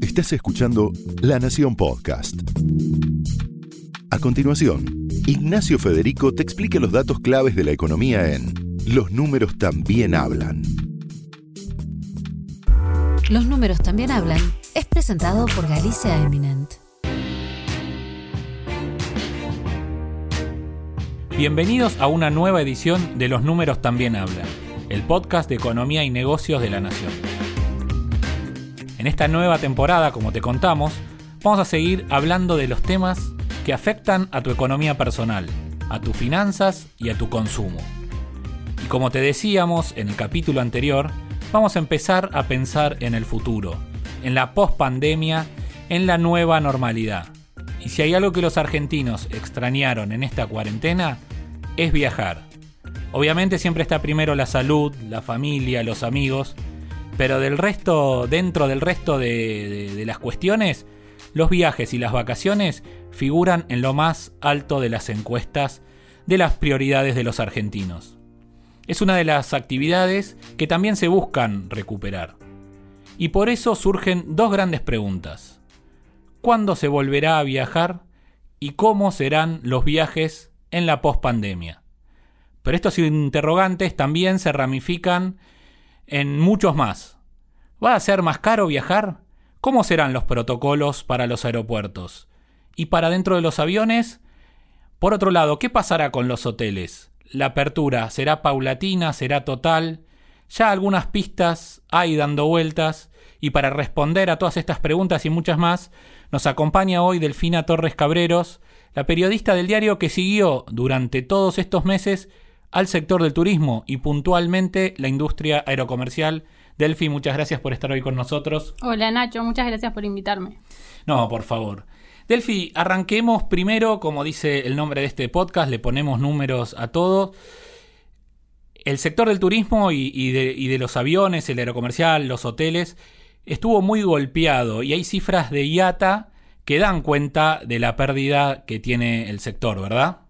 Estás escuchando La Nación Podcast. A continuación, Ignacio Federico te explica los datos claves de la economía en Los números también hablan. Los números también hablan es presentado por Galicia Eminent. Bienvenidos a una nueva edición de Los números también hablan, el podcast de economía y negocios de la Nación. En esta nueva temporada, como te contamos, vamos a seguir hablando de los temas que afectan a tu economía personal, a tus finanzas y a tu consumo. Y como te decíamos en el capítulo anterior, vamos a empezar a pensar en el futuro, en la post-pandemia, en la nueva normalidad. Y si hay algo que los argentinos extrañaron en esta cuarentena, es viajar. Obviamente siempre está primero la salud, la familia, los amigos, pero del resto, dentro del resto de, las cuestiones, los viajes y las vacaciones figuran en lo más alto de las encuestas de las prioridades de los argentinos. Es una de las actividades que también se buscan recuperar. Y por eso surgen dos grandes preguntas. ¿Cuándo se volverá a viajar? ¿Y cómo serán los viajes en la pospandemia? Pero estos interrogantes también se ramifican en muchos más. ¿Va a ser más caro viajar? ¿Cómo serán los protocolos para los aeropuertos? Y para dentro de los aviones, por otro lado, ¿qué pasará con los hoteles? ¿La apertura será paulatina? ¿Será total? Ya algunas pistas hay dando vueltas y para responder a todas estas preguntas y muchas más, nos acompaña hoy Delfina Torres Cabreros, la periodista del diario que siguió durante todos estos meses al sector del turismo y puntualmente la industria aerocomercial. Delfi, muchas gracias por estar hoy con nosotros. Hola Nacho, muchas gracias por invitarme. No, por favor. Delfi, arranquemos primero, como dice el nombre de este podcast, le ponemos números a todo. El sector del turismo y, de, y de los aviones, el aerocomercial, los hoteles, estuvo muy golpeado y hay cifras de IATA que dan cuenta de la pérdida que tiene el sector, ¿verdad?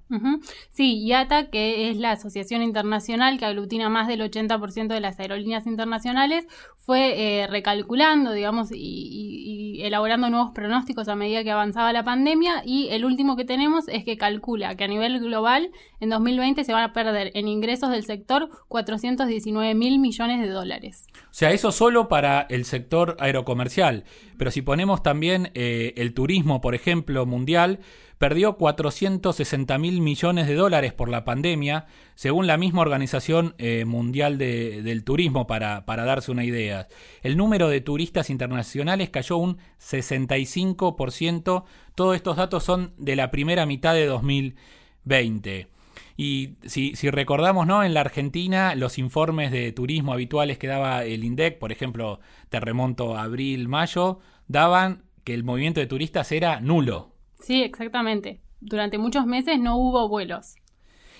Sí, IATA, que es la asociación internacional que aglutina más del 80% de las aerolíneas internacionales, fue eh, recalculando, digamos, y, elaborando nuevos pronósticos a medida que avanzaba la pandemia. Y el último que tenemos es que calcula que a nivel global en 2020 se van a perder en ingresos del sector 419 mil millones de dólares. O sea, eso solo para el sector aerocomercial. Pero si ponemos también eh, el turismo, por ejemplo, mundial, perdió 460 mil millones de dólares por la pandemia, según la misma Organización eh, Mundial del Turismo, para, darse una idea. El número de turistas internacionales cayó un 65%. Todos estos datos son de la primera mitad de 2020. Y si, recordamos, ¿no? En la Argentina, los informes de turismo habituales que daba el INDEC, por ejemplo, te remonto a abril, mayo, daban que el movimiento de turistas era nulo. Sí, exactamente. Durante muchos meses no hubo vuelos.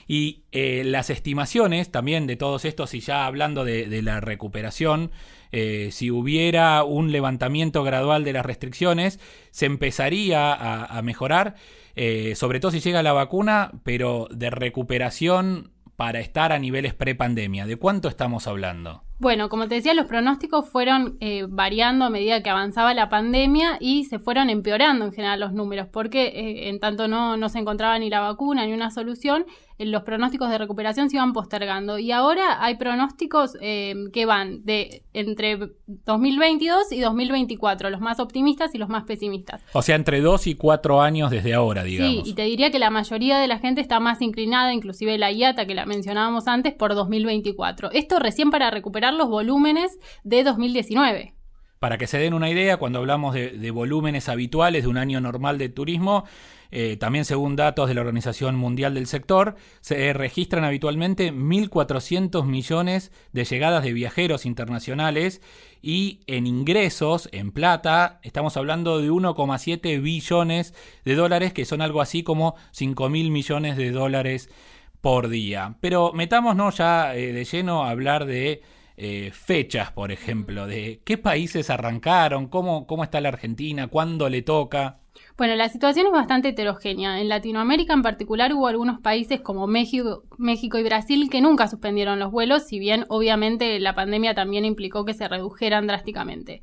Y eh, las estimaciones también de todos estos, y ya hablando de, la recuperación, eh, si hubiera un levantamiento gradual de las restricciones, se empezaría a, mejorar, eh, sobre todo si llega la vacuna, pero de recuperación para estar a niveles pre-pandemia. ¿De cuánto estamos hablando? Bueno, como te decía, los pronósticos fueron eh, variando a medida que avanzaba la pandemia y se fueron empeorando en general los números, porque eh, en tanto no, no se encontraba ni la vacuna ni una solución, los pronósticos de recuperación se iban postergando. Y ahora hay pronósticos eh, que van de entre 2022 y 2024, los más optimistas y los más pesimistas. O sea, entre dos y cuatro años desde ahora, digamos. Sí, y te diría que la mayoría de la gente está más inclinada, inclusive la IATA que la mencionábamos antes, por 2024. Esto recién para recuperar los volúmenes de 2019. Para que se den una idea, cuando hablamos de, volúmenes habituales de un año normal de turismo, eh, también según datos de la Organización Mundial del Sector, se registran habitualmente 1.400 millones de llegadas de viajeros internacionales y en ingresos, en plata, estamos hablando de 1,7 billones de dólares, que son algo así como 5.000 millones de dólares por día. Pero metámonos ya eh, de lleno a hablar de eh, fechas, por ejemplo, de qué países arrancaron, cómo, cómo está la Argentina, cuándo le toca. Bueno, la situación es bastante heterogénea. En Latinoamérica en particular hubo algunos países como México, México y Brasil que nunca suspendieron los vuelos, si bien obviamente la pandemia también implicó que se redujeran drásticamente.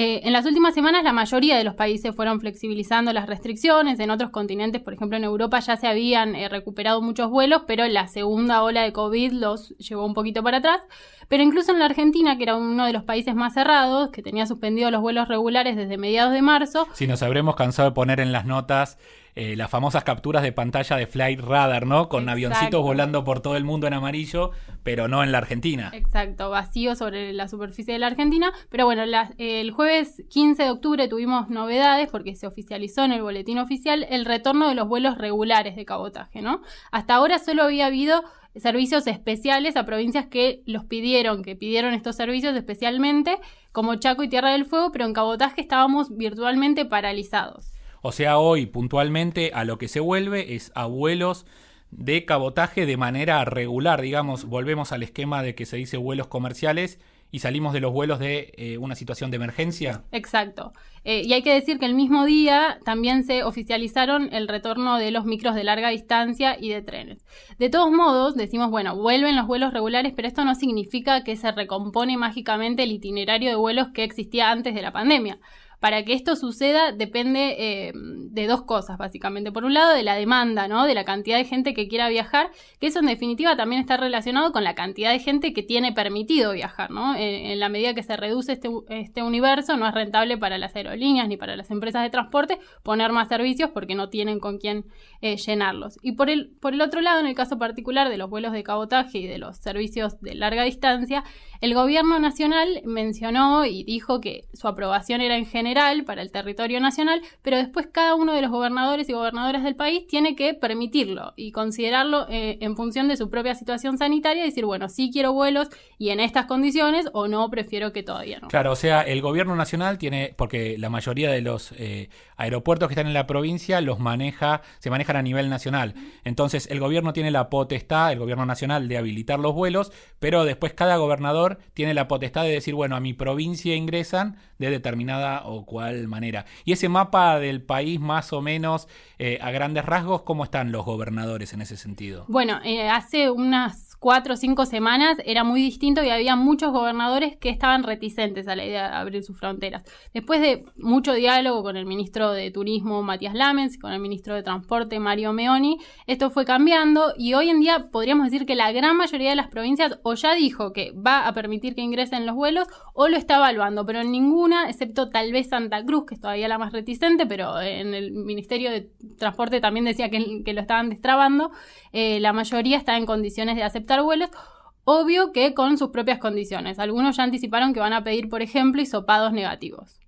Eh, en las últimas semanas la mayoría de los países fueron flexibilizando las restricciones, en otros continentes, por ejemplo en Europa ya se habían eh, recuperado muchos vuelos, pero la segunda ola de COVID los llevó un poquito para atrás. Pero incluso en la Argentina, que era uno de los países más cerrados, que tenía suspendido los vuelos regulares desde mediados de marzo. Si nos habremos cansado de poner en las notas eh, las famosas capturas de pantalla de Flight Radar, ¿no? Con avioncitos volando por todo el mundo en amarillo, pero no en la Argentina. Exacto, vacío sobre la superficie de la Argentina. Pero bueno, el jueves 15 de octubre tuvimos novedades porque se oficializó en el boletín oficial el retorno de los vuelos regulares de cabotaje, ¿no? Hasta ahora solo había habido servicios especiales a provincias que los pidieron, que pidieron estos servicios especialmente, como Chaco y Tierra del Fuego, pero en cabotaje estábamos virtualmente paralizados. O sea, hoy puntualmente a lo que se vuelve es a vuelos de cabotaje de manera regular, digamos, volvemos al esquema de que se dice vuelos comerciales y salimos de los vuelos de eh, una situación de emergencia. Exacto. Eh, y hay que decir que el mismo día también se oficializaron el retorno de los micros de larga distancia y de trenes. De todos modos, decimos, bueno, vuelven los vuelos regulares, pero esto no significa que se recompone mágicamente el itinerario de vuelos que existía antes de la pandemia. Para que esto suceda depende eh, de dos cosas, básicamente. Por un lado, de la demanda, ¿no? De la cantidad de gente que quiera viajar, que eso en definitiva también está relacionado con la cantidad de gente que tiene permitido viajar, ¿no? En, la medida que se reduce este, este, universo, no es rentable para las aerolíneas ni para las empresas de transporte poner más servicios porque no tienen con quién eh, llenarlos. Y por el, por el otro lado, en el caso particular de los vuelos de cabotaje y de los servicios de larga distancia, el gobierno nacional mencionó y dijo que su aprobación era en general para el territorio nacional, pero después cada uno de los gobernadores y gobernadoras del país tiene que permitirlo y considerarlo eh, en función de su propia situación sanitaria y decir, bueno, sí quiero vuelos y en estas condiciones o no, prefiero que todavía no. Claro, o sea, el gobierno nacional tiene, porque la mayoría de los eh, aeropuertos que están en la provincia los maneja, se manejan a nivel nacional. Entonces, el gobierno tiene la potestad, el gobierno nacional, de habilitar los vuelos, pero después cada gobernador tiene la potestad de decir, bueno, a mi provincia ingresan de determinada o cual manera. Y ese mapa del país, más o menos, eh, a grandes rasgos, ¿cómo están los gobernadores en ese sentido? Bueno, eh, hace unas cuatro o cinco semanas era muy distinto y había muchos gobernadores que estaban reticentes a la idea de abrir sus fronteras. Después de mucho diálogo con el ministro de Turismo Matías Lamens y con el ministro de Transporte Mario Meoni, esto fue cambiando y hoy en día podríamos decir que la gran mayoría de las provincias o ya dijo que va a permitir que ingresen los vuelos o lo está evaluando, pero en ninguna, excepto tal vez Santa Cruz, que es todavía la más reticente, pero en el Ministerio de Transporte también decía que, lo estaban destrabando, eh, la mayoría está en condiciones de aceptar vuelos, obvio que con sus propias condiciones. Algunos ya anticiparon que van a pedir, por ejemplo, hisopados negativos.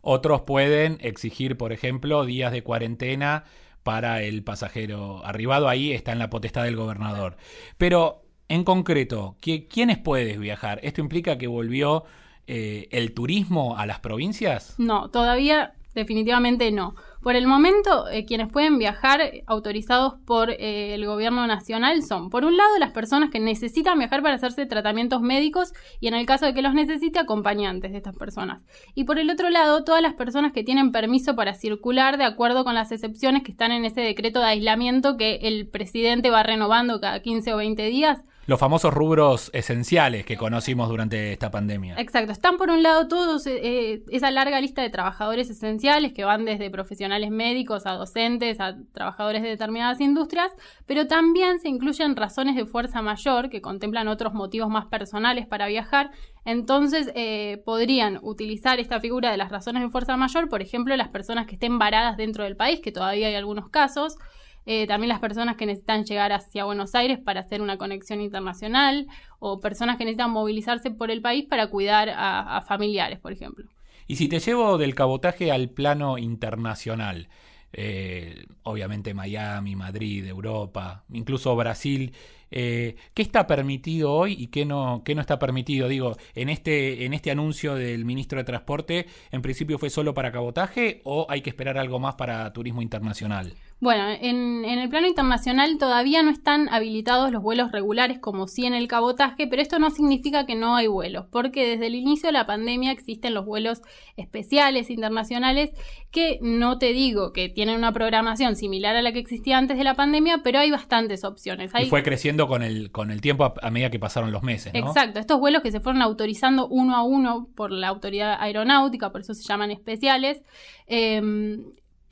Otros pueden exigir, por ejemplo, días de cuarentena para el pasajero arribado. Ahí está en la potestad del gobernador. Pero, en concreto, ¿quiénes puedes viajar? ¿Esto implica que volvió eh, el turismo a las provincias? No, todavía definitivamente no. Por el momento, eh, quienes pueden viajar autorizados por eh, el gobierno nacional son, por un lado, las personas que necesitan viajar para hacerse tratamientos médicos y en el caso de que los necesite, acompañantes de estas personas. Y por el otro lado, todas las personas que tienen permiso para circular de acuerdo con las excepciones que están en ese decreto de aislamiento que el presidente va renovando cada 15 o 20 días los famosos rubros esenciales que conocimos durante esta pandemia. Exacto, están por un lado todos eh, eh, esa larga lista de trabajadores esenciales que van desde profesionales médicos a docentes, a trabajadores de determinadas industrias, pero también se incluyen razones de fuerza mayor que contemplan otros motivos más personales para viajar. Entonces eh, podrían utilizar esta figura de las razones de fuerza mayor, por ejemplo, las personas que estén varadas dentro del país, que todavía hay algunos casos. Eh, también las personas que necesitan llegar hacia Buenos Aires para hacer una conexión internacional o personas que necesitan movilizarse por el país para cuidar a, familiares, por ejemplo. Y si te llevo del cabotaje al plano internacional, eh, obviamente Miami, Madrid, Europa, incluso Brasil, eh, ¿qué está permitido hoy y qué no, qué no está permitido? Digo, en este, en este anuncio del ministro de Transporte, ¿en principio fue solo para cabotaje o hay que esperar algo más para turismo internacional? Bueno, en, el plano internacional todavía no están habilitados los vuelos regulares como sí en el cabotaje, pero esto no significa que no hay vuelos, porque desde el inicio de la pandemia existen los vuelos especiales internacionales que no te digo que tienen una programación similar a la que existía antes de la pandemia, pero hay bastantes opciones. Y fue creciendo con el, con el tiempo a, medida que pasaron los meses. ¿no? Exacto, estos vuelos que se fueron autorizando uno a uno por la autoridad aeronáutica, por eso se llaman especiales. Eh,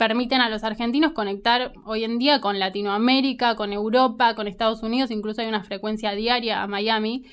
permiten a los argentinos conectar hoy en día con Latinoamérica, con Europa, con Estados Unidos, incluso hay una frecuencia diaria a Miami.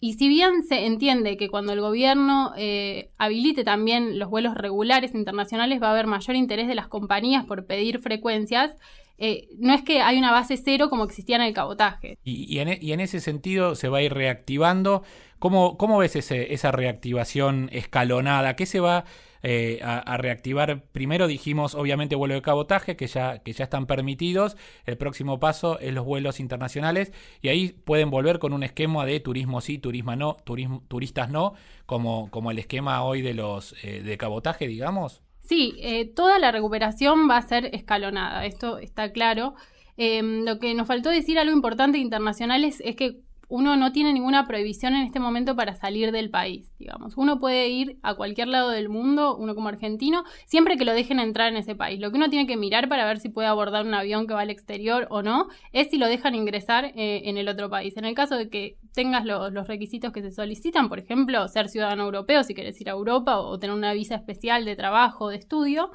Y si bien se entiende que cuando el gobierno eh, habilite también los vuelos regulares internacionales va a haber mayor interés de las compañías por pedir frecuencias, eh, no es que hay una base cero como existía en el cabotaje. Y, en, e, ese sentido se va a ir reactivando. ¿Cómo, cómo ves esa reactivación escalonada? ¿Qué se va eh, a, reactivar. Primero dijimos, obviamente, vuelo de cabotaje, que ya, que ya están permitidos. El próximo paso es los vuelos internacionales. Y ahí pueden volver con un esquema de turismo sí, turismo no, turismo, turistas no, como, como el esquema hoy de los eh, de cabotaje, digamos. Sí, eh, toda la recuperación va a ser escalonada, esto está claro. Em, lo que nos faltó decir algo importante internacional es que uno no tiene ninguna prohibición en este momento para salir del país, digamos. Uno puede ir a cualquier lado del mundo, uno como argentino, siempre que lo dejen entrar en ese país. Lo que uno tiene que mirar para ver si puede abordar un avión que va al exterior o no, es si lo dejan ingresar eh, en el otro país. En el caso de que tengas los requisitos que se solicitan, por ejemplo, ser ciudadano europeo si quieres ir a Europa o tener una visa especial de trabajo, de estudio,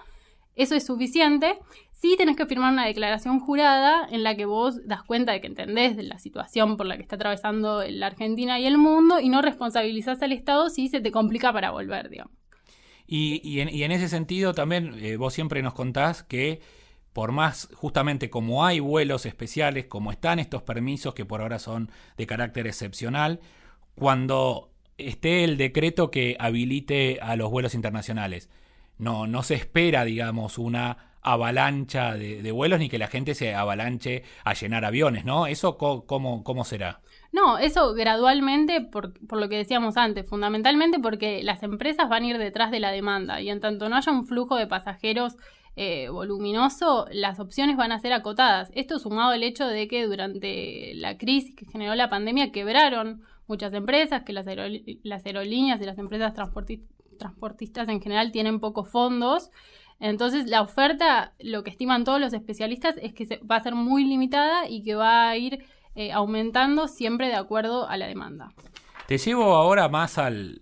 eso es suficiente. Sí tenés que firmar una declaración jurada en la que vos das cuenta de que entendés de la situación por la que está atravesando la Argentina y el mundo y no responsabilizás al Estado si se te complica para volver, digamos. Y, en, ese sentido también eh, vos siempre nos contás que por más justamente como hay vuelos especiales, como están estos permisos que por ahora son de carácter excepcional, cuando esté el decreto que habilite a los vuelos internacionales, no, no se espera, digamos, una avalancha de, vuelos ni que la gente se avalanche a llenar aviones, ¿no? ¿Eso cómo, cómo será? No, eso gradualmente, por, por, lo que decíamos antes, fundamentalmente porque las empresas van a ir detrás de la demanda y en tanto no haya un flujo de pasajeros eh, voluminoso, las opciones van a ser acotadas. Esto sumado al hecho de que durante la crisis que generó la pandemia quebraron muchas empresas, que las, las aerolíneas y las empresas transportistas en general tienen pocos fondos. Entonces la oferta, lo que estiman todos los especialistas, es que va a ser muy limitada y que va a ir eh, aumentando siempre de acuerdo a la demanda. Te llevo ahora más al,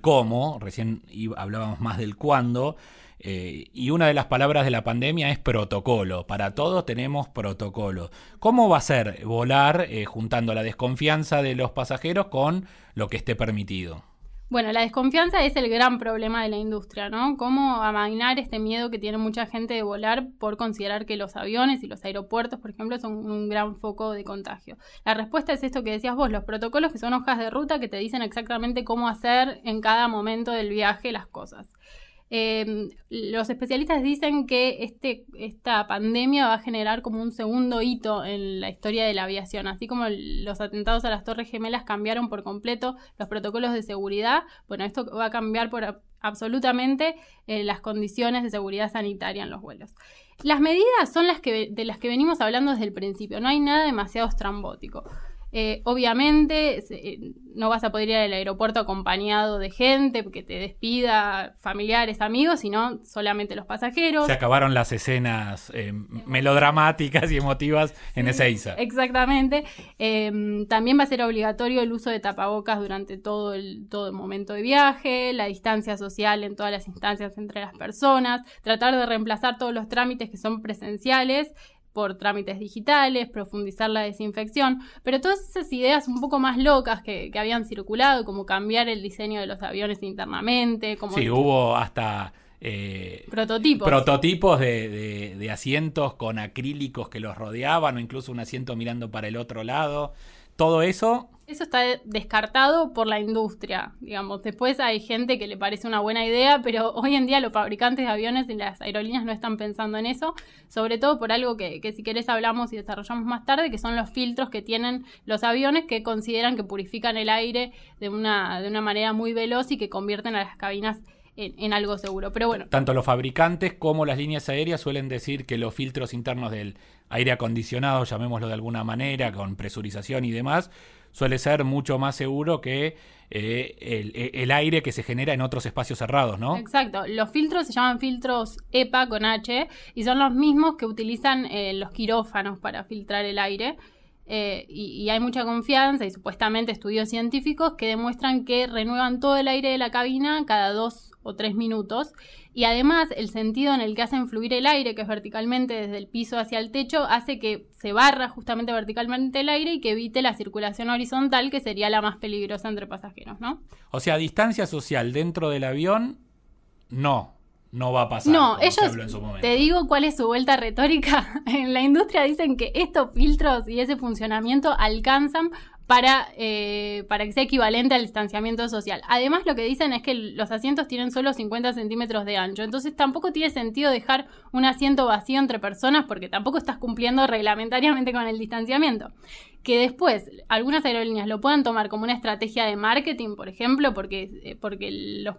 cómo, recién hablábamos más del cuándo, eh, y una de las palabras de la pandemia es protocolo. Para todos tenemos protocolo. ¿Cómo va a ser volar eh, juntando la desconfianza de los pasajeros con lo que esté permitido? Bueno, la desconfianza es el gran problema de la industria, ¿no? Cómo amainar este miedo que tiene mucha gente de volar por considerar que los aviones y los aeropuertos, por ejemplo, son un gran foco de contagio. La respuesta es esto que decías vos, los protocolos que son hojas de ruta que te dicen exactamente cómo hacer en cada momento del viaje las cosas. Em, los especialistas dicen que este, esta pandemia va a generar como un segundo hito en la historia de la aviación, así como los atentados a las Torres Gemelas cambiaron por completo los protocolos de seguridad. Bueno, esto va a cambiar por absolutamente eh, las condiciones de seguridad sanitaria en los vuelos. Las medidas son las que, de las que venimos hablando desde el principio, no hay nada demasiado estrambótico. Eh, obviamente eh, no vas a poder ir al aeropuerto acompañado de gente que te despida, familiares, amigos, sino solamente los pasajeros. Se acabaron las escenas eh, melodramáticas y emotivas en Ezeiza. Exactamente. Em, también va a ser obligatorio el uso de tapabocas durante todo el, todo el momento de viaje, la distancia social en todas las instancias entre las personas, tratar de reemplazar todos los trámites que son presenciales por trámites digitales, profundizar la desinfección, pero todas esas ideas un poco más locas que, habían circulado, como cambiar el diseño de los aviones internamente, como... Sí, hubo hasta... Eh, prototipos. Prototipos de, de, asientos con acrílicos que los rodeaban o incluso un asiento mirando para el otro lado. Todo eso eso está descartado por la industria, digamos. Después hay gente que le parece una buena idea, pero hoy en día los fabricantes de aviones y las aerolíneas no están pensando en eso, sobre todo por algo que, que si querés hablamos y desarrollamos más tarde, que son los filtros que tienen los aviones que consideran que purifican el aire de una, de una manera muy veloz y que convierten a las cabinas en, algo seguro. Pero bueno. Tanto los fabricantes como las líneas aéreas suelen decir que los filtros internos del aire acondicionado, llamémoslo de alguna manera, con presurización y demás, suele ser mucho más seguro que eh, el, aire que se genera en otros espacios cerrados, ¿no? Exacto. Los filtros se llaman filtros EPA con H y son los mismos que utilizan eh, los quirófanos para filtrar el aire. Eh, y, hay mucha confianza y supuestamente estudios científicos que demuestran que renuevan todo el aire de la cabina cada dos o tres minutos. Y además el sentido en el que hacen fluir el aire, que es verticalmente desde el piso hacia el techo, hace que se barra justamente verticalmente el aire y que evite la circulación horizontal, que sería la más peligrosa entre pasajeros, ¿no? O sea, distancia social dentro del avión, no. No va a pasar. No, ellos, te digo cuál es su vuelta retórica. en la industria dicen que estos filtros y ese funcionamiento alcanzan para, eh, para que sea equivalente al distanciamiento social. Además, lo que dicen es que los asientos tienen solo 50 centímetros de ancho, entonces tampoco tiene sentido dejar un asiento vacío entre personas porque tampoco estás cumpliendo reglamentariamente con el distanciamiento que después algunas aerolíneas lo puedan tomar como una estrategia de marketing, por ejemplo, porque, eh, porque los,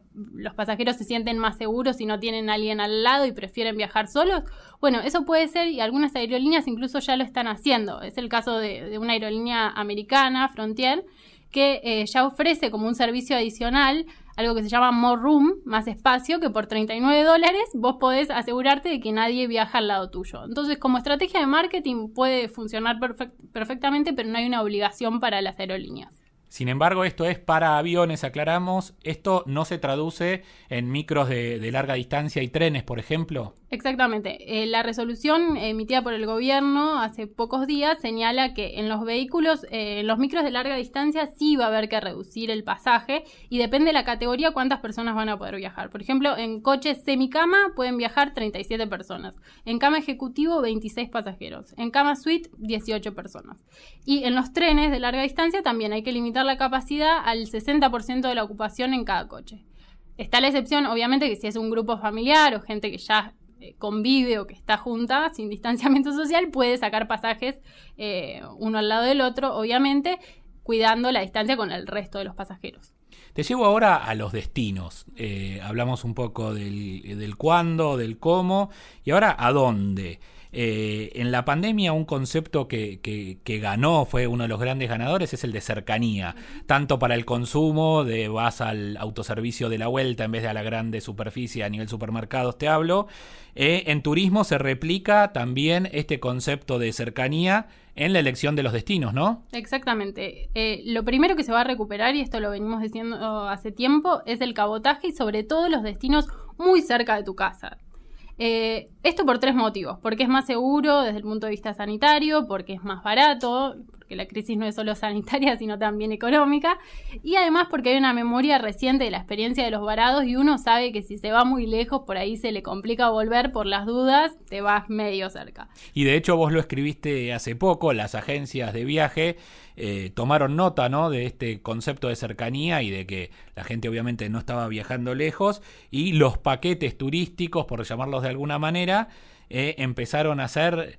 pasajeros se sienten más seguros si no tienen a alguien al lado y prefieren viajar solos. Bueno, eso puede ser y algunas aerolíneas incluso ya lo están haciendo. Es el caso de, una aerolínea americana, Frontier, que eh, ya ofrece como un servicio adicional algo que se llama More Room, más espacio, que por 39 dólares vos podés asegurarte de que nadie viaja al lado tuyo. Entonces, como estrategia de marketing puede funcionar perfectamente, pero no hay una obligación para las aerolíneas. Sin embargo, esto es para aviones, aclaramos. Esto no se traduce en micros de, larga distancia y trenes, por ejemplo. Exactamente. Eh, la resolución emitida por el gobierno hace pocos días señala que en los vehículos, eh, en los micros de larga distancia sí va a haber que reducir el pasaje y depende de la categoría cuántas personas van a poder viajar. Por ejemplo, en coches semicama pueden viajar 37 personas. En cama ejecutivo 26 pasajeros. En cama suite 18 personas. Y en los trenes de larga distancia también hay que limitar la capacidad al 60% de la ocupación en cada coche. Está la excepción, obviamente, que si es un grupo familiar o gente que ya eh, convive o que está junta sin distanciamiento social, puede sacar pasajes eh, uno al lado del otro, obviamente, cuidando la distancia con el resto de los pasajeros. Te llevo ahora a los destinos. Eh, hablamos un poco del, del cuándo, del cómo y ahora a dónde. Eh, en la pandemia un concepto que, que, ganó, fue uno de los grandes ganadores, es el de cercanía, tanto para el consumo, de vas al autoservicio de la vuelta en vez de a la grande superficie a nivel supermercados, te hablo. Eh, en turismo se replica también este concepto de cercanía en la elección de los destinos, ¿no? Exactamente. Eh, lo primero que se va a recuperar, y esto lo venimos diciendo hace tiempo, es el cabotaje y sobre todo los destinos muy cerca de tu casa. Eh, esto por tres motivos, porque es más seguro desde el punto de vista sanitario, porque es más barato, porque la crisis no es solo sanitaria, sino también económica, y además porque hay una memoria reciente de la experiencia de los varados y uno sabe que si se va muy lejos, por ahí se le complica volver por las dudas, te vas medio cerca. Y de hecho vos lo escribiste hace poco, las agencias de viaje eh, tomaron nota ¿no? de este concepto de cercanía y de que la gente obviamente no estaba viajando lejos y los paquetes turísticos, por llamarlos de alguna manera, eh, empezaron a ser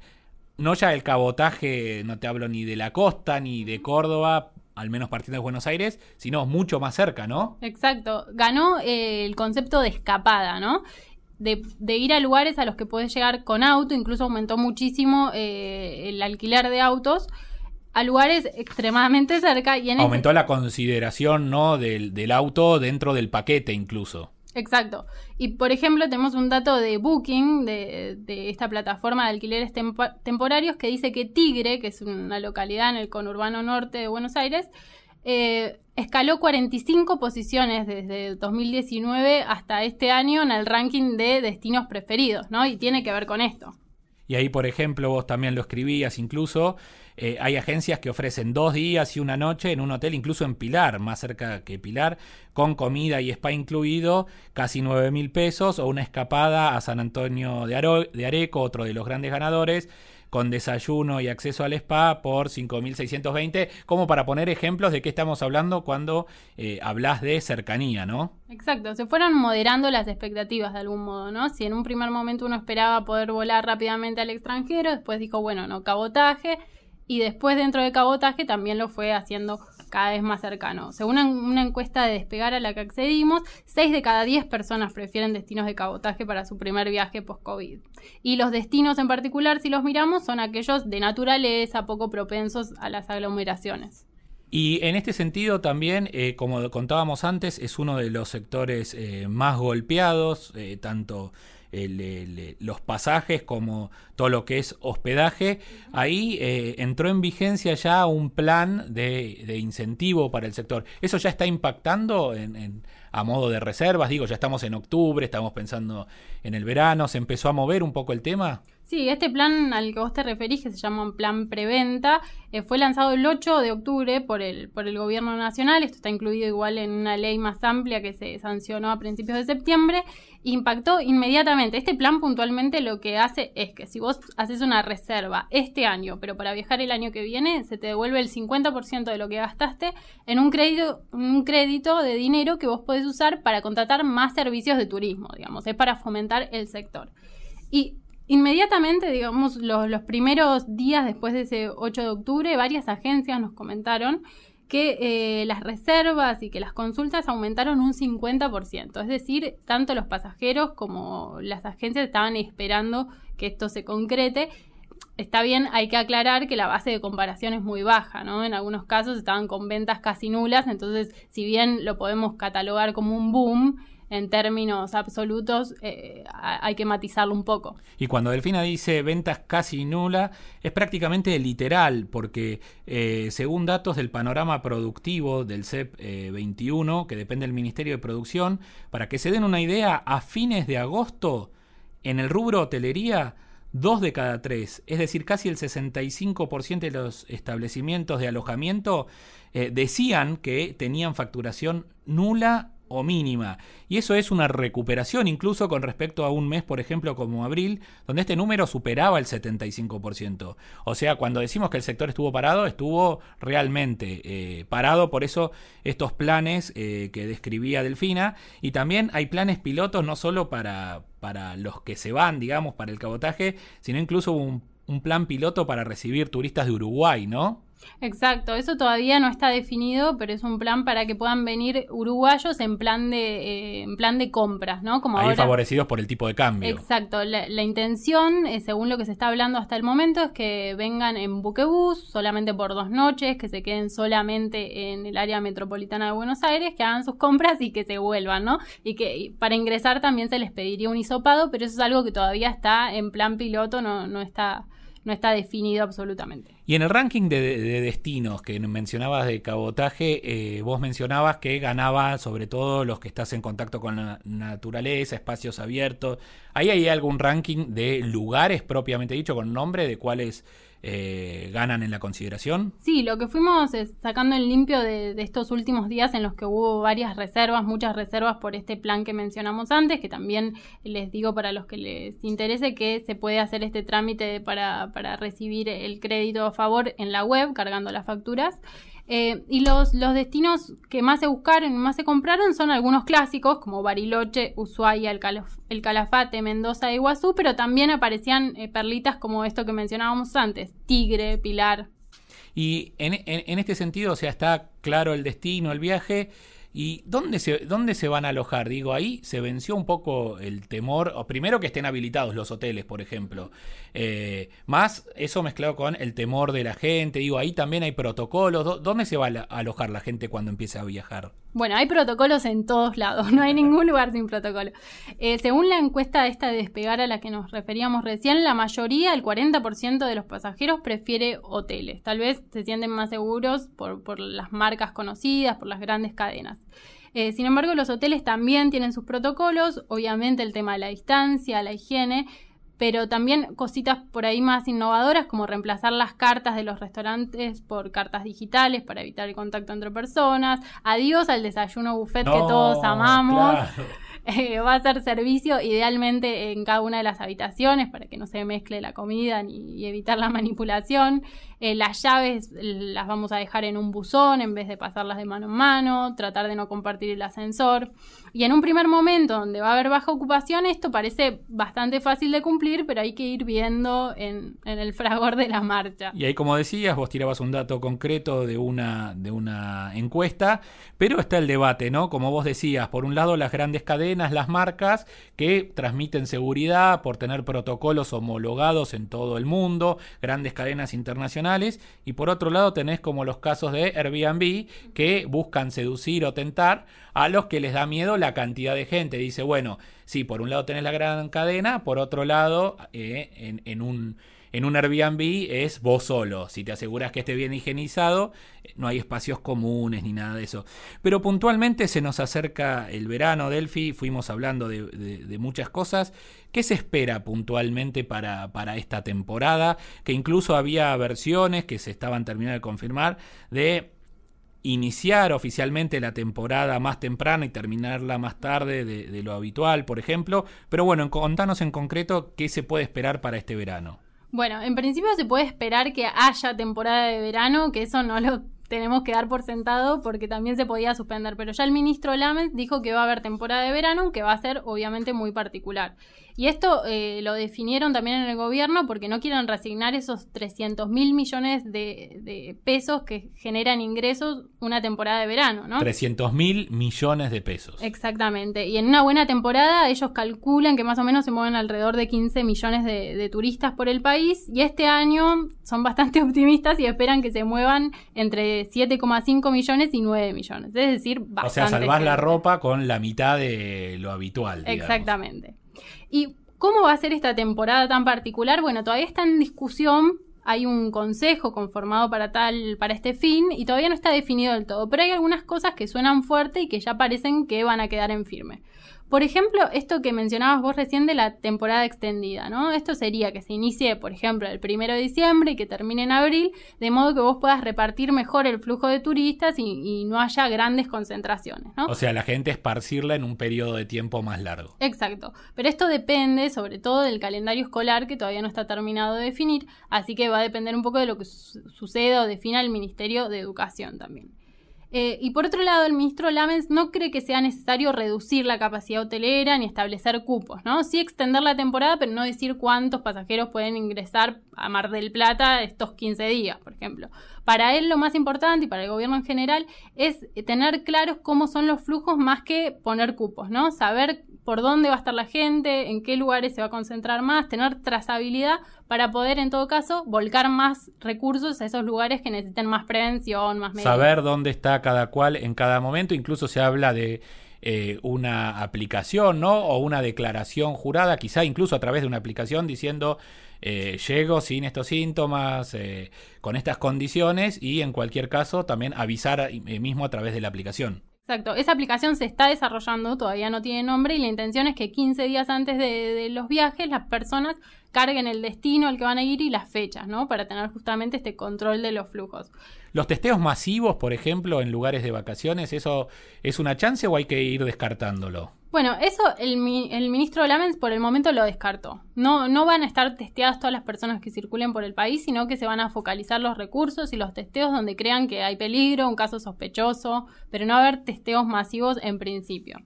no ya el cabotaje, no te hablo ni de la costa ni de Córdoba, al menos partiendo de Buenos Aires, sino mucho más cerca, ¿no? Exacto, ganó eh, el concepto de escapada, ¿no? De, ir a lugares a los que puedes llegar con auto, incluso aumentó muchísimo el alquiler de autos a lugares extremadamente cerca. Y Aumentó la consideración ¿no? del, del auto dentro del paquete incluso. Exacto. Y por ejemplo, tenemos un dato de Booking, de, de esta plataforma de alquileres temporarios, que dice que Tigre, que es una localidad en el conurbano norte de Buenos Aires, eh, escaló 45 posiciones desde 2019 hasta este año en el ranking de destinos preferidos, ¿no? Y tiene que ver con esto. Y ahí, por ejemplo, vos también lo escribías incluso, eh, hay agencias que ofrecen dos días y una noche en un hotel, incluso en Pilar, más cerca que Pilar, con comida y spa incluido, casi 9 mil pesos, o una escapada a San Antonio de, de Areco, otro de los grandes ganadores, con desayuno y acceso al spa por 5.620, como para poner ejemplos de qué estamos hablando cuando eh, hablas de cercanía, ¿no? Exacto, se fueron moderando las expectativas de algún modo, ¿no? Si en un primer momento uno esperaba poder volar rápidamente al extranjero, después dijo, bueno, no, cabotaje, y después dentro de cabotaje también lo fue haciendo cada vez más cercano. Según una encuesta de despegar a la que accedimos, 6 de cada 10 personas prefieren destinos de cabotaje para su primer viaje post-COVID. Y los destinos en particular, si los miramos, son aquellos de naturaleza, poco propensos a las aglomeraciones. Y en este sentido también, eh, como contábamos antes, es uno de los sectores eh, más golpeados, eh, tanto los pasajes como todo lo que es hospedaje, ahí eh, entró en vigencia ya un plan de, incentivo para el sector. ¿Eso ya está impactando en, a modo de reservas? Digo, ya estamos en octubre, estamos pensando en el verano, ¿se empezó a mover un poco el tema? Sí, este plan al que vos te referís, que se llama un plan preventa, eh, fue lanzado el 8 de octubre por el, por el gobierno nacional. Esto está incluido igual en una ley más amplia que se sancionó a principios de septiembre. Impactó inmediatamente. Este plan puntualmente lo que hace es que si vos haces una reserva este año, pero para viajar el año que viene, se te devuelve el 50% de lo que gastaste en un crédito, un crédito de dinero que vos podés usar para contratar más servicios de turismo, digamos. Es para fomentar el sector. Y Inmediatamente, digamos, los, primeros días después de ese 8 de octubre, varias agencias nos comentaron que eh, las reservas y que las consultas aumentaron un 50%. Es decir, tanto los pasajeros como las agencias estaban esperando que esto se concrete. Está bien, hay que aclarar que la base de comparación es muy baja, ¿no? En algunos casos estaban con ventas casi nulas, entonces si bien lo podemos catalogar como un boom, en términos absolutos eh, hay que matizarlo un poco. Y cuando Delfina dice ventas casi nula, es prácticamente literal, porque eh, según datos del panorama productivo del CEP 21, eh, que depende del Ministerio de Producción, para que se den una idea, a fines de agosto, en el rubro hotelería, dos de cada tres, es decir, casi el 65% de los establecimientos de alojamiento decían que tenían facturación nula o mínima. Y eso es una recuperación incluso con respecto a un mes, por ejemplo, como abril, donde este número superaba el 75%. O sea, cuando decimos que el sector estuvo parado, estuvo realmente eh, parado. Por eso estos planes eh, que describía Delfina. Y también hay planes pilotos no solo para, para los que se van, digamos, para el cabotaje, sino incluso un, un plan piloto para recibir turistas de Uruguay, ¿no? Exacto, eso todavía no está definido, pero es un plan para que puedan venir uruguayos en plan de, eh, en plan de compras, ¿no? Como Ahí favorecidos por el tipo de cambio. Exacto, la, intención, eh, según lo que se está hablando hasta el momento, es que vengan en buquebús solamente por dos noches, que se queden solamente en el área metropolitana de Buenos Aires, que hagan sus compras y que se vuelvan, ¿no? Y que para ingresar también se les pediría un hisopado, pero eso es algo que todavía está en plan piloto, no, no está no está definido absolutamente. Y en el ranking de, destinos que mencionabas de cabotaje, eh, vos mencionabas que ganaba sobre todo los que estás en contacto con la naturaleza, espacios abiertos. ¿Ahí hay algún ranking de lugares propiamente dicho, con nombre de cuáles eh, ganan en la consideración? Sí, lo que fuimos sacando en limpio de, estos últimos días en los que hubo varias reservas, muchas reservas por este plan que mencionamos antes, que también les digo para los que les interese que se puede hacer este trámite para, para recibir el crédito a favor en la web, cargando las facturas. Eh, y los, los destinos que más se buscaron y más se compraron son algunos clásicos como Bariloche, Ushuaia, el, el Calafate, Mendoza y Iguazú, pero también aparecían eh, perlitas como esto que mencionábamos antes, Tigre, Pilar. Y en, en este sentido, o sea, está claro el destino, el viaje. ¿Y dónde se, dónde se van a alojar? Digo, ahí se venció un poco el temor, o primero que estén habilitados los hoteles, por ejemplo. Eh, más eso mezclado con el temor de la gente. Digo, ahí también hay protocolos. ¿Dónde se va a alojar la gente cuando empiece a viajar? Bueno, hay protocolos en todos lados, no hay ningún lugar sin protocolo. Eh, según la encuesta esta de despegar a la que nos referíamos recién, la mayoría, el 40% de los pasajeros prefiere hoteles. Tal vez se sienten más seguros por, por las marcas conocidas, por las grandes cadenas. Eh, sin embargo, los hoteles también tienen sus protocolos, obviamente el tema de la distancia, la higiene, pero también cositas por ahí más innovadoras como reemplazar las cartas de los restaurantes por cartas digitales para evitar el contacto entre personas. Adiós al desayuno buffet que todos amamos. Eh, va a ser servicio idealmente en cada una de las habitaciones para que no se mezcle la comida ni, y evitar la manipulación. Eh, las llaves las vamos a dejar en un buzón en vez de pasarlas de mano en mano, tratar de no compartir el ascensor. Y en un primer momento donde va a haber baja ocupación, esto parece bastante fácil de cumplir, pero hay que ir viendo en, el fragor de la marcha. Y ahí, como decías, vos tirabas un dato concreto de una, de una encuesta, pero está el debate, ¿no? Como vos decías, por un lado las grandes cadenas, las marcas, que transmiten seguridad por tener protocolos homologados en todo el mundo, grandes cadenas internacionales, y por otro lado tenés como los casos de Airbnb, que buscan seducir o tentar a los que les da miedo la cantidad de gente. Dice, bueno, sí, por un lado tenés la gran cadena, por otro lado, eh, en, un, en un Airbnb es vos solo. Si te aseguras que esté bien higienizado, no hay espacios comunes ni nada de eso. Pero puntualmente se nos acerca el verano, Delphi, fuimos hablando de muchas cosas. ¿Qué se espera puntualmente para, para, esta temporada? Que incluso había versiones que se estaban terminando de confirmar de iniciar oficialmente la temporada más temprana y terminarla más tarde de, lo habitual, por ejemplo. Pero bueno, contanos en concreto qué se puede esperar para este verano. Bueno, en principio se puede esperar que haya temporada de verano, que eso no lo tenemos que dar por sentado porque también se podía suspender. Pero ya el ministro Lamens dijo que va a haber temporada de verano, que va a ser obviamente muy particular. Y esto eh, lo definieron también en el gobierno porque no quieren resignar esos 300 mil millones de, pesos que generan ingresos una temporada de verano, ¿no? 300 mil millones de pesos. Exactamente. Y en una buena temporada ellos calculan que más o menos se mueven alrededor de 15 millones de, turistas por el país y este año son bastante optimistas y esperan que se muevan entre 7,5 millones y 9 millones. Es decir, bastante. O sea, salvás la ropa con la mitad de lo habitual. Exactamente. ¿Y cómo va a ser esta temporada tan particular? Bueno, todavía está en discusión. Hay un consejo conformado para tal, para este fin, y todavía no está definido del todo. Pero hay algunas cosas que suenan fuerte y que ya parecen que van a quedar en firme. Por ejemplo, esto que mencionabas vos recién de la temporada extendida, ¿no? Esto sería que se inicie, por ejemplo, el primero de diciembre y que termine en abril, de modo que vos puedas repartir mejor el flujo de turistas y, no haya grandes concentraciones, ¿no? O sea, la gente esparcirla en un periodo de tiempo más largo. Exacto. Pero esto depende sobre todo del calendario escolar que todavía no está terminado de definir, así que va a depender un poco de lo que suceda o defina el Ministerio de Educación también. Eh, y por otro lado, el ministro Lamens no cree que sea necesario reducir la capacidad hotelera ni establecer cupos, ¿no? Sí extender la temporada, pero no decir cuántos pasajeros pueden ingresar a Mar del Plata estos 15 días, por ejemplo. Para él lo más importante y para el gobierno en general es tener claros cómo son los flujos más que poner cupos, ¿no? Saber por dónde va a estar la gente, en qué lugares se va a concentrar más, tener trazabilidad para poder en todo caso volcar más recursos a esos lugares que necesiten más prevención, más medidas. Saber dónde está cada cual en cada momento, incluso se habla de eh, una aplicación, ¿no? O una declaración jurada, quizá incluso a través de una aplicación diciendo eh, llego sin estos síntomas, eh, con estas condiciones y en cualquier caso también avisar mismo a través de la aplicación. Exacto, esa aplicación se está desarrollando, todavía no tiene nombre y la intención es que 15 días antes de, los viajes las personas carguen el destino al que van a ir y las fechas, ¿no? Para tener justamente este control de los flujos. Los testeos masivos, por ejemplo, en lugares de vacaciones, ¿eso es una chance o hay que ir descartándolo? Bueno, eso el, el ministro Lamens por el momento lo descartó. No, no van a estar testeadas todas las personas que circulen por el país, sino que se van a focalizar los recursos y los testeos donde crean que hay peligro, un caso sospechoso, pero no va a haber testeos masivos en principio.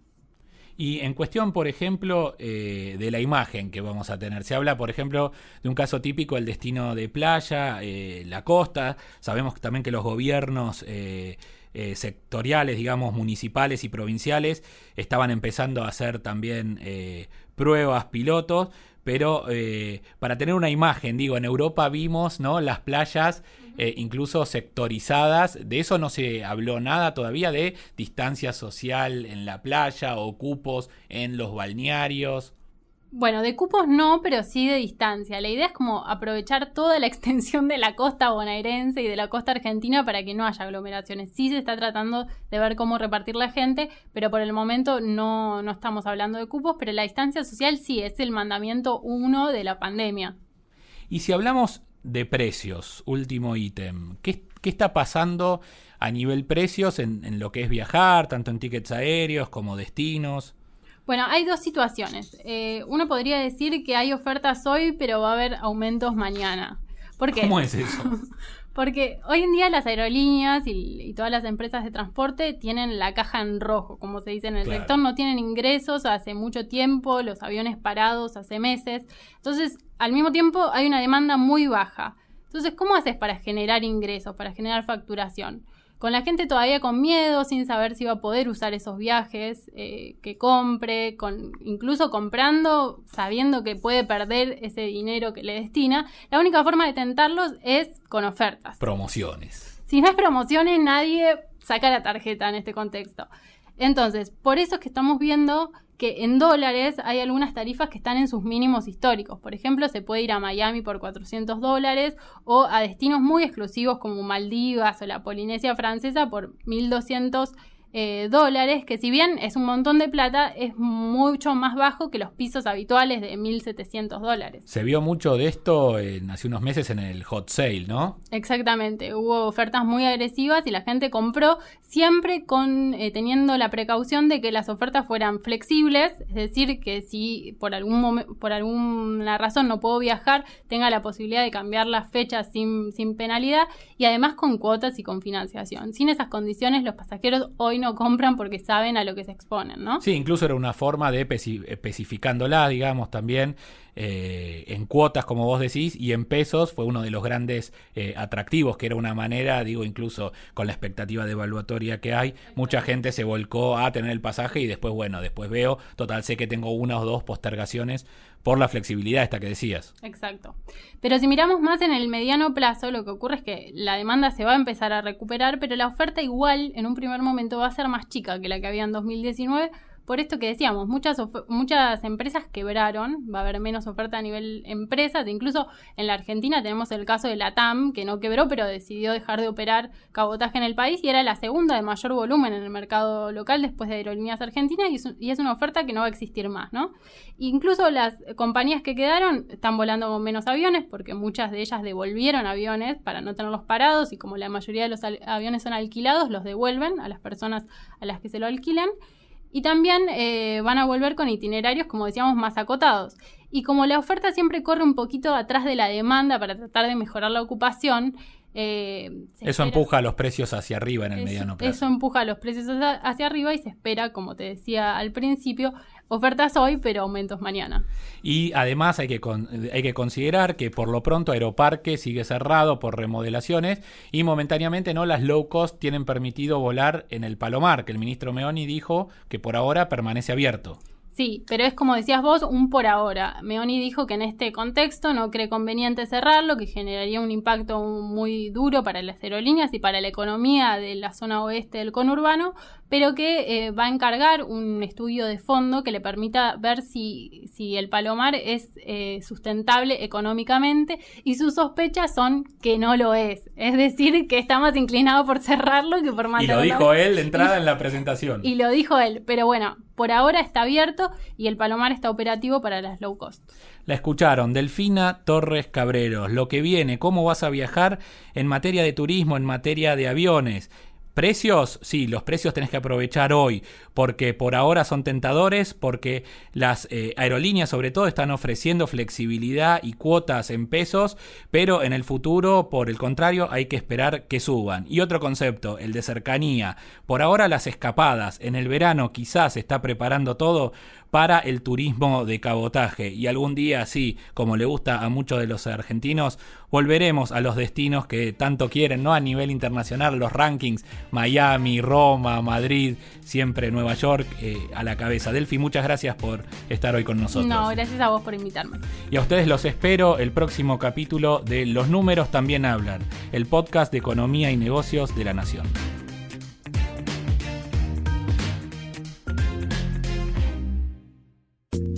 Y en cuestión, por ejemplo, eh, de la imagen que vamos a tener. Se habla, por ejemplo, de un caso típico, el destino de playa, eh, la costa. Sabemos también que los gobiernos eh, eh, sectoriales, digamos, municipales y provinciales, estaban empezando a hacer también eh, pruebas pilotos, pero eh, para tener una imagen, digo, en Europa vimos ¿no? las playas incluso sectorizadas, de eso no se habló nada todavía, de distancia social en la playa o cupos en los balnearios. Bueno, de cupos no, pero sí de distancia. La idea es como aprovechar toda la extensión de la costa bonaerense y de la costa argentina para que no haya aglomeraciones. Sí se está tratando de ver cómo repartir la gente, pero por el momento no, no estamos hablando de cupos, pero la distancia social sí es el mandamiento uno de la pandemia. Y si hablamos de precios, último ítem, ¿qué, está pasando a nivel precios en, en lo que es viajar, tanto en tickets aéreos como destinos? Bueno, hay dos situaciones. Eh, uno podría decir que hay ofertas hoy, pero va a haber aumentos mañana. ¿Por qué? ¿Cómo es eso? Porque hoy en día las aerolíneas y, todas las empresas de transporte tienen la caja en rojo, como se dice en el sector, no tienen ingresos hace mucho tiempo, los aviones parados hace meses. Entonces, al mismo tiempo hay una demanda muy baja. Entonces, ¿cómo haces para generar ingresos, para generar facturación? Con la gente todavía con miedo, sin saber si va a poder usar esos viajes eh, que compre, con, incluso comprando, sabiendo que puede perder ese dinero que le destina, la única forma de tentarlos es con ofertas. Promociones. Si no hay promociones, nadie saca la tarjeta en este contexto. Entonces, por eso es que estamos viendo que en dólares hay algunas tarifas que están en sus mínimos históricos. Por ejemplo, se puede ir a Miami por 400 dólares o a destinos muy exclusivos como Maldivas o la Polinesia Francesa por 1200 eh, dólares, que si bien es un montón de plata, es mucho más bajo que los pisos habituales de 1.700 dólares. Se vio mucho de esto hace unos meses en el hot sale, ¿no? Exactamente, hubo ofertas muy agresivas y la gente compró siempre con eh, teniendo la precaución de que las ofertas fueran flexibles, es decir, que si por algún por alguna razón no puedo viajar, tenga la posibilidad de cambiar las fechas sin, sin penalidad y además con cuotas y con financiación. Sin esas condiciones los pasajeros hoy no compran porque saben a lo que se exponen, ¿no? Sí, incluso era una forma de especificándola, digamos, también eh, en cuotas, como vos decís, y en pesos fue uno de los grandes eh, atractivos, que era una manera, digo, incluso con la expectativa de evaluatoria que hay, mucha gente se volcó a tener el pasaje y después, bueno, después veo, total, sé que tengo una o dos postergaciones por la flexibilidad esta que decías. Exacto. Pero si miramos más en el mediano plazo, lo que ocurre es que la demanda se va a empezar a recuperar, pero la oferta igual en un primer momento va a ser más chica que la que había en 2019 por esto que decíamos, muchas, muchas empresas quebraron, va a haber menos oferta a nivel empresas, incluso en la Argentina tenemos el caso de la TAM, que no quebró, pero decidió dejar de operar cabotaje en el país y era la segunda de mayor volumen en el mercado local después de Aerolíneas Argentinas y es, una oferta que no va a existir más, ¿no? Incluso las compañías que quedaron están volando con menos aviones porque muchas de ellas devolvieron aviones para no tenerlos parados y como la mayoría de los aviones son alquilados, los devuelven a las personas a las que se lo alquilen. Y también eh, van a volver con itinerarios, como decíamos, más acotados. Y como la oferta siempre corre un poquito atrás de la demanda para tratar de mejorar la ocupación, eh, eso empuja los precios hacia arriba en el mediano plazo. Eso empuja los precios hacia arriba y se espera, como te decía al principio, ofertas hoy, pero aumentos mañana. Y además hay que, hay que considerar que por lo pronto Aeroparque sigue cerrado por remodelaciones y momentáneamente no las low cost tienen permitido volar en el Palomar, que el ministro Meoni dijo que por ahora permanece abierto. Sí, pero es como decías vos, un por ahora. Meoni dijo que en este contexto no cree conveniente cerrarlo, que generaría un impacto muy duro para las aerolíneas y para la economía de la zona oeste del conurbano, pero que eh, va a encargar un estudio de fondo que le permita ver si, si el Palomar es eh, sustentable económicamente y sus sospechas son que no lo es. Es decir, que está más inclinado por cerrarlo que por mantenerlo. Y lo dijo él de entrada en la presentación. Y lo dijo él, pero bueno, por ahora está abierto y el Palomar está operativo para las low cost. La escucharon, Delfina Torres Cabreros. Lo que viene, cómo vas a viajar en materia de turismo, en materia de aviones. ¿Precios? Sí, los precios tenés que aprovechar hoy, porque por ahora son tentadores, porque las eh, aerolíneas sobre todo están ofreciendo flexibilidad y cuotas en pesos, pero en el futuro, por el contrario, hay que esperar que suban. Y otro concepto, el de cercanía. Por ahora las escapadas, en el verano quizás se está preparando todo para el turismo de cabotaje. Y algún día, así como le gusta a muchos de los argentinos, volveremos a los destinos que tanto quieren, ¿no? A nivel internacional, los rankings, Miami, Roma, Madrid, siempre Nueva York eh, a la cabeza. Delphi, muchas gracias por estar hoy con nosotros. No, gracias a vos por invitarme. Y a ustedes los espero el próximo capítulo de Los números también hablan, el podcast de economía y negocios de la Nación.